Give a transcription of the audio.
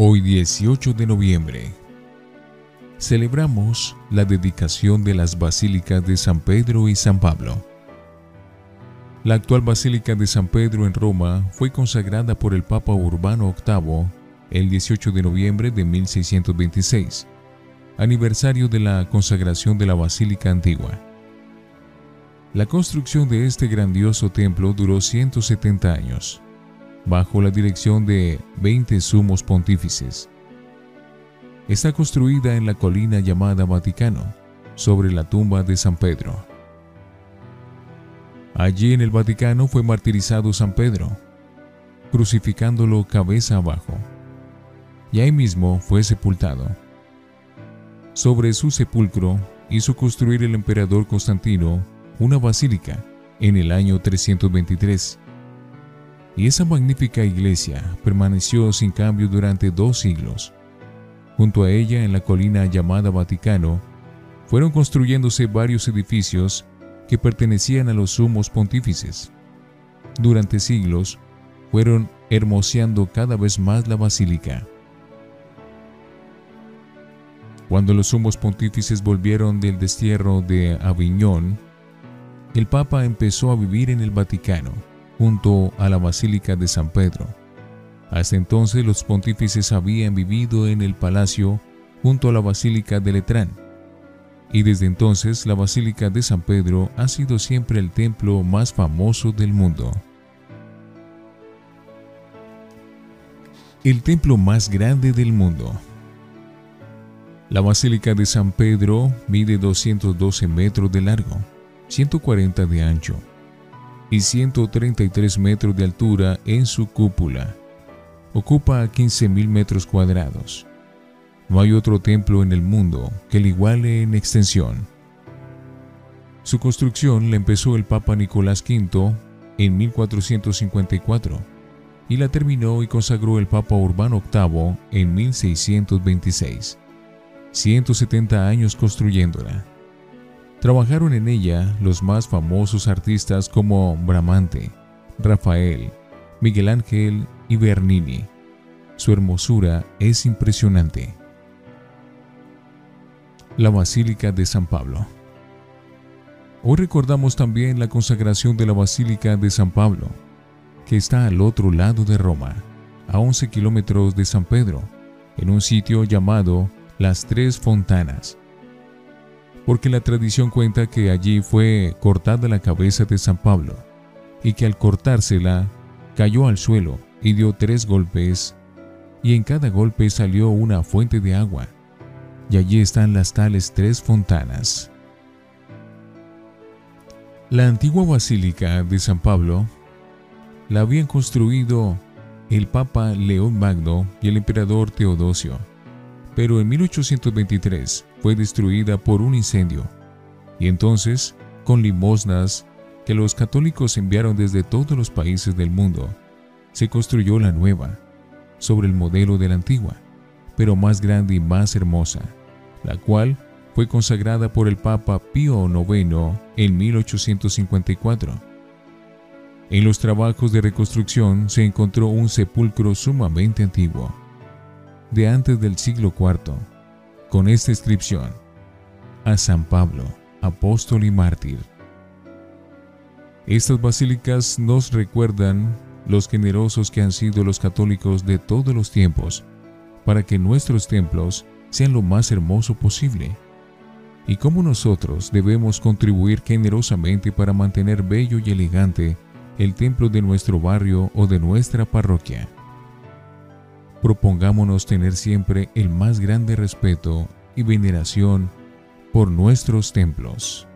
Hoy 18 de noviembre celebramos la dedicación de las basílicas de San Pedro y San Pablo. La actual Basílica de San Pedro en Roma fue consagrada por el Papa Urbano VIII el 18 de noviembre de 1626, aniversario de la consagración de la Basílica Antigua. La construcción de este grandioso templo duró 170 años bajo la dirección de 20 sumos pontífices. Está construida en la colina llamada Vaticano, sobre la tumba de San Pedro. Allí en el Vaticano fue martirizado San Pedro, crucificándolo cabeza abajo, y ahí mismo fue sepultado. Sobre su sepulcro hizo construir el emperador Constantino una basílica en el año 323 y esa magnífica iglesia permaneció sin cambio durante dos siglos. Junto a ella, en la colina llamada Vaticano, fueron construyéndose varios edificios que pertenecían a los sumos pontífices. Durante siglos, fueron hermoseando cada vez más la basílica. Cuando los sumos pontífices volvieron del destierro de Aviñón, el Papa empezó a vivir en el Vaticano junto a la Basílica de San Pedro. Hasta entonces los pontífices habían vivido en el palacio junto a la Basílica de Letrán, y desde entonces la Basílica de San Pedro ha sido siempre el templo más famoso del mundo. El templo más grande del mundo. La Basílica de San Pedro mide 212 metros de largo, 140 de ancho y 133 metros de altura en su cúpula. Ocupa 15.000 metros cuadrados. No hay otro templo en el mundo que le iguale en extensión. Su construcción la empezó el Papa Nicolás V en 1454 y la terminó y consagró el Papa Urbano VIII en 1626. 170 años construyéndola. Trabajaron en ella los más famosos artistas como Bramante, Rafael, Miguel Ángel y Bernini. Su hermosura es impresionante. La Basílica de San Pablo. Hoy recordamos también la consagración de la Basílica de San Pablo, que está al otro lado de Roma, a 11 kilómetros de San Pedro, en un sitio llamado Las Tres Fontanas porque la tradición cuenta que allí fue cortada la cabeza de San Pablo, y que al cortársela cayó al suelo y dio tres golpes, y en cada golpe salió una fuente de agua, y allí están las tales tres fontanas. La antigua basílica de San Pablo la habían construido el Papa León Magno y el emperador Teodosio pero en 1823 fue destruida por un incendio. Y entonces, con limosnas que los católicos enviaron desde todos los países del mundo, se construyó la nueva, sobre el modelo de la antigua, pero más grande y más hermosa, la cual fue consagrada por el Papa Pío IX en 1854. En los trabajos de reconstrucción se encontró un sepulcro sumamente antiguo, de antes del siglo IV, con esta inscripción, a San Pablo, apóstol y mártir. Estas basílicas nos recuerdan los generosos que han sido los católicos de todos los tiempos, para que nuestros templos sean lo más hermoso posible, y cómo nosotros debemos contribuir generosamente para mantener bello y elegante el templo de nuestro barrio o de nuestra parroquia. Propongámonos tener siempre el más grande respeto y veneración por nuestros templos.